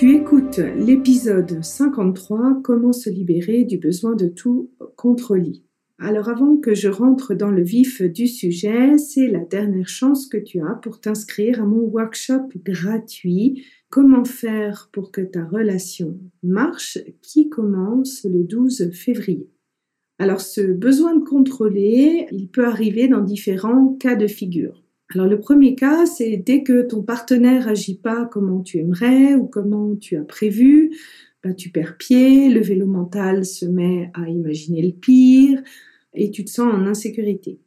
Tu écoutes l'épisode 53 Comment se libérer du besoin de tout contrôler. Alors avant que je rentre dans le vif du sujet, c'est la dernière chance que tu as pour t'inscrire à mon workshop gratuit Comment faire pour que ta relation marche qui commence le 12 février. Alors ce besoin de contrôler, il peut arriver dans différents cas de figure. Alors le premier cas, c'est dès que ton partenaire agit pas comme tu aimerais ou comment tu as prévu, ben, tu perds pied, le vélo mental se met à imaginer le pire et tu te sens en insécurité.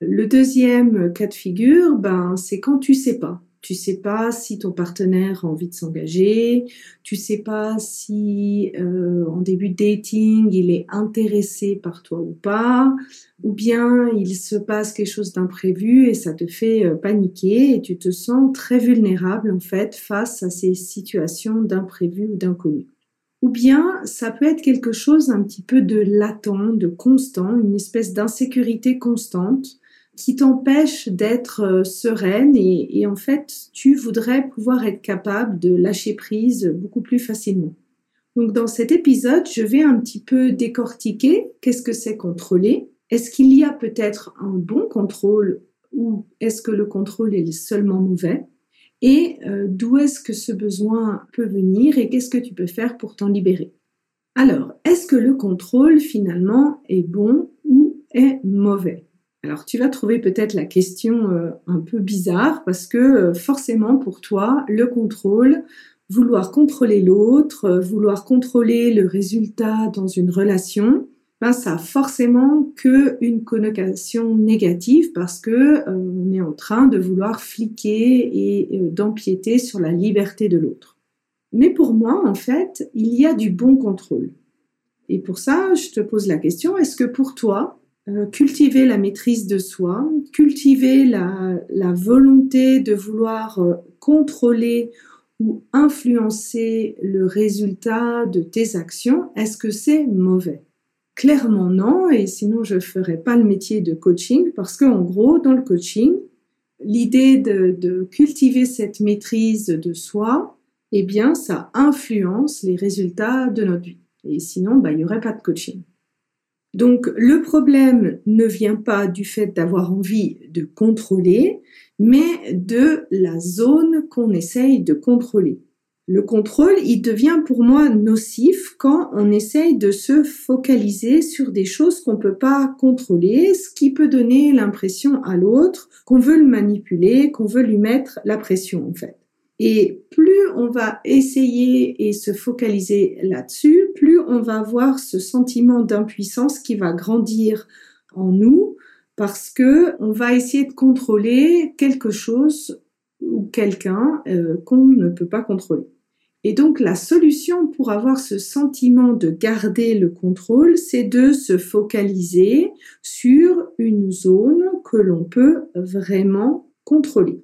Le deuxième cas de figure, ben, c'est quand tu sais pas. Tu sais pas si ton partenaire a envie de s'engager, tu sais pas si euh, en début de dating il est intéressé par toi ou pas, ou bien il se passe quelque chose d'imprévu et ça te fait euh, paniquer et tu te sens très vulnérable en fait face à ces situations d'imprévu ou d'inconnu. Ou bien ça peut être quelque chose un petit peu de latent, de constant, une espèce d'insécurité constante qui t'empêche d'être euh, sereine et, en fait, tu voudrais pouvoir être capable de lâcher prise beaucoup plus facilement. Donc dans cet épisode, je vais un petit peu décortiquer qu'est-ce que c'est contrôler. Est-ce qu'il y a peut-être un bon contrôle ou est-ce que le contrôle est seulement mauvais? Et euh, d'où est-ce que ce besoin peut venir et qu'est-ce que tu peux faire pour t'en libérer? Alors, est-ce que le contrôle finalement est bon ou est mauvais? Alors tu vas trouver peut-être la question euh, un peu bizarre parce que euh, forcément pour toi, le contrôle, vouloir contrôler l'autre, euh, vouloir contrôler le résultat dans une relation, ben ça a forcément que une connotation négative parce que on est en train de vouloir fliquer et d'empiéter sur la liberté de l'autre. Mais pour moi, en fait, il y a du bon contrôle. Et pour ça, je te pose la question, est-ce que pour toi, cultiver la maîtrise de soi, cultiver la, volonté de vouloir euh, contrôler ou influencer le résultat de tes actions, est-ce que c'est mauvais? Clairement non, et sinon je ne ferais pas le métier de coaching parce qu'en gros, dans le coaching, l'idée de, cultiver cette maîtrise de soi, eh bien, ça influence les résultats de notre vie. Et sinon, bah, il n'y aurait pas de coaching. Donc le problème ne vient pas du fait d'avoir envie de contrôler, mais de la zone qu'on essaye de contrôler. Le contrôle, il devient pour moi nocif quand on essaye de se focaliser sur des choses qu'on ne peut pas contrôler, ce qui peut donner l'impression à l'autre qu'on veut le manipuler, qu'on veut lui mettre la pression en fait. Et plus on va essayer et se focaliser là-dessus, plus on va avoir ce sentiment d'impuissance qui va grandir en nous parce que on va essayer de contrôler quelque chose ou quelqu'un euh, qu'on ne peut pas contrôler. Et donc la solution pour avoir ce sentiment de garder le contrôle, c'est de se focaliser sur une zone que l'on peut vraiment contrôler.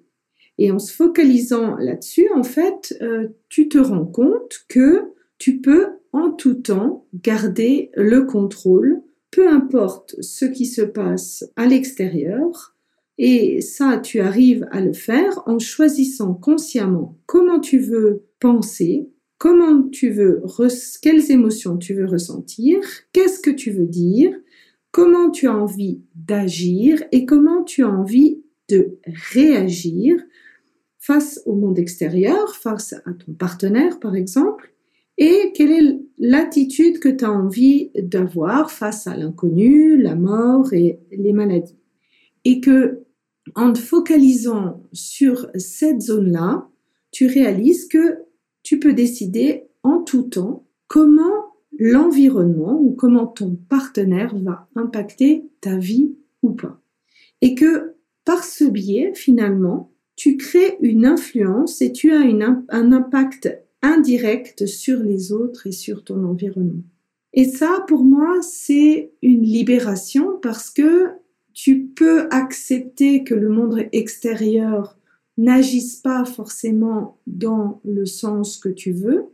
Et en se focalisant là-dessus, en fait, euh, tu te rends compte que tu peux en tout temps garder le contrôle, peu importe ce qui se passe à l'extérieur. Et ça, tu arrives à le faire en choisissant consciemment comment tu veux penser, comment tu veux, quelles émotions tu veux ressentir, qu'est-ce que tu veux dire, comment tu as envie d'agir et comment tu as envie de réagir face au monde extérieur, face à ton partenaire par exemple, et quelle est l'attitude que tu as envie d'avoir face à l'inconnu, la mort et les maladies? Et que en te focalisant sur cette zone-là, tu réalises que tu peux décider en tout temps comment l'environnement ou comment ton partenaire va impacter ta vie ou pas. Et que par ce biais, finalement, tu crées une influence et tu as un impact indirect sur les autres et sur ton environnement. Et ça, pour moi, c'est une libération parce que tu peux accepter que le monde extérieur n'agisse pas forcément dans le sens que tu veux,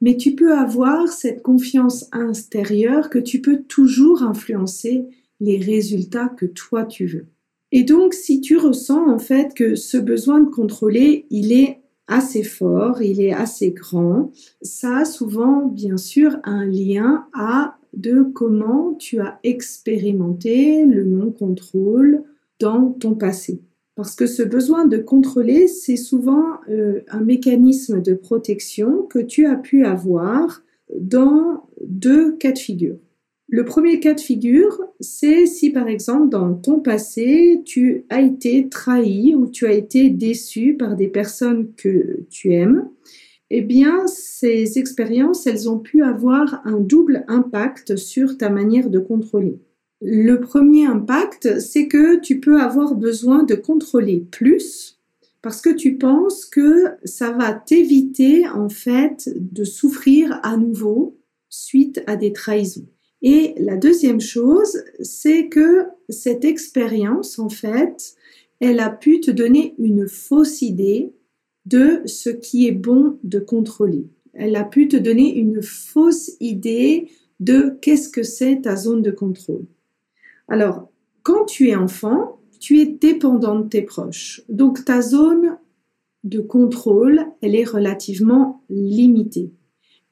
mais tu peux avoir cette confiance intérieure que tu peux toujours influencer les résultats que toi tu veux. Et donc, si tu ressens en fait que ce besoin de contrôler, il est assez fort, il est assez grand, ça a souvent, bien sûr, un lien à de comment tu as expérimenté le non-contrôle dans ton passé. Parce que ce besoin de contrôler, c'est souvent euh, un mécanisme de protection que tu as pu avoir dans deux cas de figure. Le premier cas de figure, c'est si par exemple dans ton passé, tu as été trahi ou tu as été déçu par des personnes que tu aimes, eh bien ces expériences, elles ont pu avoir un double impact sur ta manière de contrôler. Le premier impact, c'est que tu peux avoir besoin de contrôler plus parce que tu penses que ça va t'éviter en fait de souffrir à nouveau suite à des trahisons. Et la deuxième chose, c'est que cette expérience, en fait, elle a pu te donner une fausse idée de ce qui est bon de contrôler. Elle a pu te donner une fausse idée de qu'est-ce que c'est ta zone de contrôle. Alors, quand tu es enfant, tu es dépendant de tes proches. Donc ta zone de contrôle, elle est relativement limitée.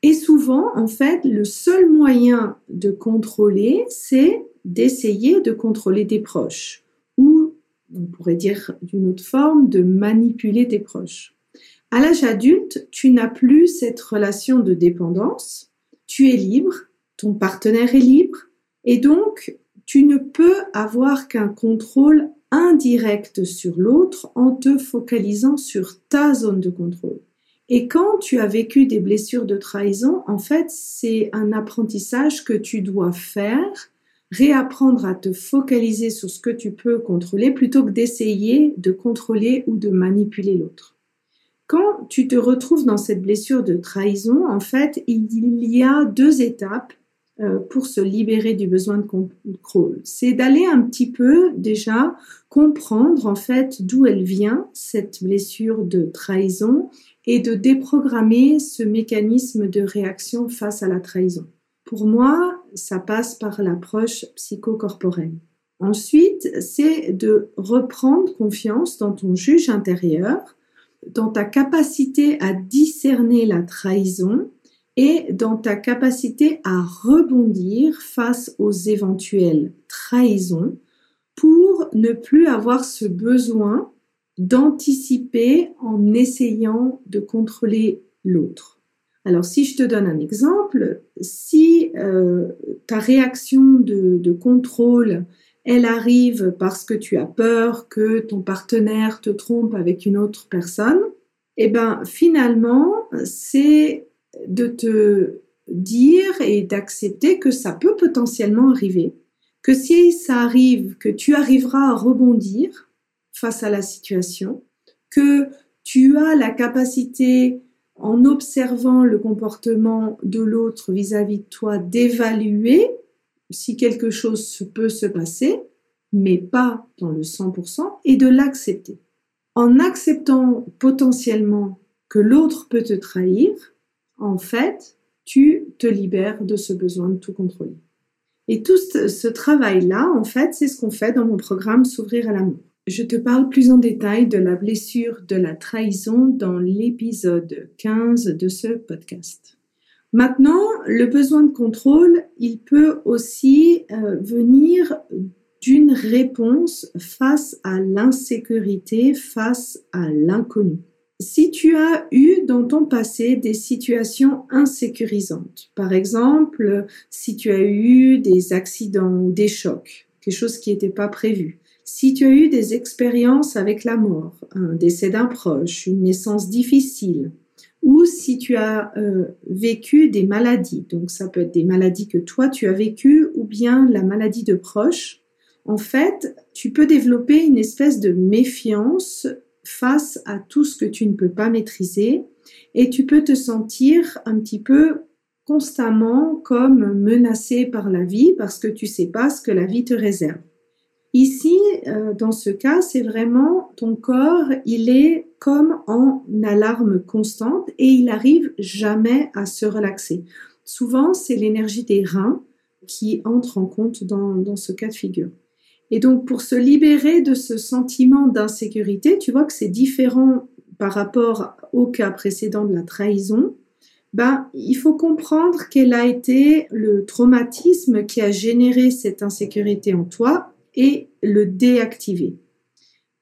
Et souvent, en fait, le seul moyen de contrôler, c'est d'essayer de contrôler tes proches. Ou, on pourrait dire d'une autre forme, de manipuler tes proches. À l'âge adulte, tu n'as plus cette relation de dépendance. Tu es libre, ton partenaire est libre, et donc tu ne peux avoir qu'un contrôle indirect sur l'autre en te focalisant sur ta zone de contrôle. Et quand tu as vécu des blessures de trahison, en fait, c'est un apprentissage que tu dois faire, réapprendre à te focaliser sur ce que tu peux contrôler plutôt que d'essayer de contrôler ou de manipuler l'autre. Quand tu te retrouves dans cette blessure de trahison, en fait, il y a deux étapes euh, pour se libérer du besoin de contrôle. C'est d'aller un petit peu déjà comprendre en fait d'où elle vient, cette blessure de trahison, et de déprogrammer ce mécanisme de réaction face à la trahison. Pour moi, ça passe par l'approche psychocorporelle. Ensuite, c'est de reprendre confiance dans ton juge intérieur, dans ta capacité à discerner la trahison et dans ta capacité à rebondir face aux éventuelles trahisons pour ne plus avoir ce besoin d'anticiper en essayant de contrôler l'autre. Alors si je te donne un exemple, si euh, ta réaction de, de, contrôle, elle arrive parce que tu as peur que ton partenaire te trompe avec une autre personne, eh ben finalement c'est de te dire et d'accepter que ça peut potentiellement arriver, que si ça arrive, que tu arriveras à rebondir, face à la situation, que tu as la capacité, en observant le comportement de l'autre vis-à-vis de toi, d'évaluer si quelque chose peut se passer, mais pas dans le 100%, et de l'accepter. En acceptant potentiellement que l'autre peut te trahir, en fait, tu te libères de ce besoin de tout contrôler. Et tout ce travail-là, en fait, c'est ce qu'on fait dans mon programme S'ouvrir à l'amour. Je te parle plus en détail de la blessure de la trahison dans l'épisode 15 de ce podcast. Maintenant, le besoin de contrôle, il peut aussi euh, venir d'une réponse face à l'insécurité, face à l'inconnu. Si tu as eu dans ton passé des situations insécurisantes, par exemple si tu as eu des accidents ou des chocs, quelque chose qui n'était pas prévu, Si tu as eu des expériences avec la mort, un décès d'un proche, une naissance difficile, ou si tu as euh, vécu des maladies, donc ça peut être des maladies que toi tu as vécues ou bien la maladie de proche, en fait, tu peux développer une espèce de méfiance face à tout ce que tu ne peux pas maîtriser et tu peux te sentir un petit peu constamment comme menacé par la vie parce que tu sais pas ce que la vie te réserve. Ici, euh, dans ce cas, c'est vraiment ton corps, il est comme en alarme constante et il arrive jamais à se relaxer. Souvent, c'est l'énergie des reins qui entre en compte dans, dans ce cas de figure. Et donc, pour se libérer de ce sentiment d'insécurité, tu vois que c'est différent par rapport au cas précédent de la trahison. Ben, il faut comprendre quel a été le traumatisme qui a généré cette insécurité en toi et le déactiver.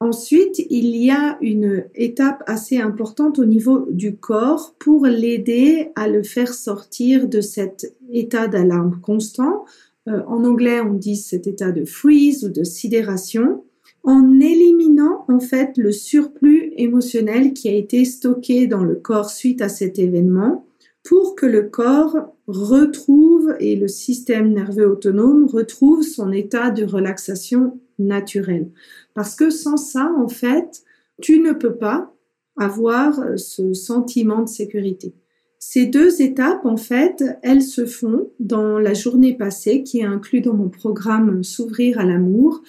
Ensuite, il y a une étape assez importante au niveau du corps pour l'aider à le faire sortir de cet état d'alarme constant. Euh, en anglais, on dit cet état de freeze ou de sidération en éliminant en fait le surplus émotionnel qui a été stocké dans le corps suite à cet événement pour que le corps retrouve et le système nerveux autonome retrouve son état de relaxation naturelle. Parce que sans ça, en fait, tu ne peux pas avoir ce sentiment de sécurité. Ces deux étapes, en fait, elles se font dans la journée passée qui est inclus dans mon programme S'ouvrir à l'amour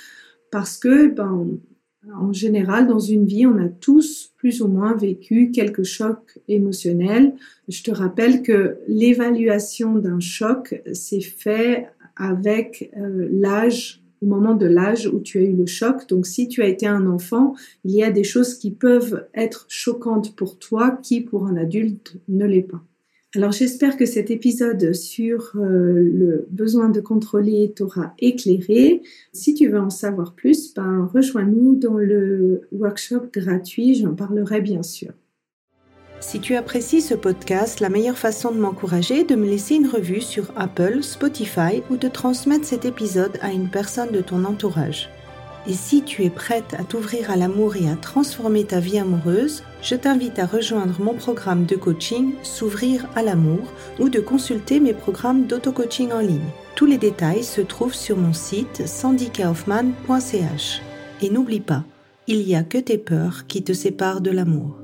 parce que, ben, en général, dans une vie, on a tous plus ou moins vécu quelques chocs émotionnels. Je te rappelle que l'évaluation d'un choc, c'est fait avec euh, l'âge, au moment de l'âge où tu as eu le choc. Donc, si tu as été un enfant, il y a des choses qui peuvent être choquantes pour toi qui, pour un adulte, ne l'est pas. Alors j'espère que cet épisode sur euh, le besoin de contrôler t'aura éclairé. Si tu veux en savoir plus, ben, rejoins-nous dans le workshop gratuit, j'en parlerai bien sûr. Si tu apprécies ce podcast, la meilleure façon de m'encourager est de me laisser une revue sur Apple, Spotify ou de transmettre cet épisode à une personne de ton entourage. Et si tu es prête à t'ouvrir à l'amour et à transformer ta vie amoureuse, je t'invite à rejoindre mon programme de coaching S'ouvrir à l'amour ou de consulter mes programmes d'auto-coaching en ligne. Tous les détails se trouvent sur mon site sandykaufman.ch. Et n'oublie pas, il n'y a que tes peurs qui te séparent de l'amour.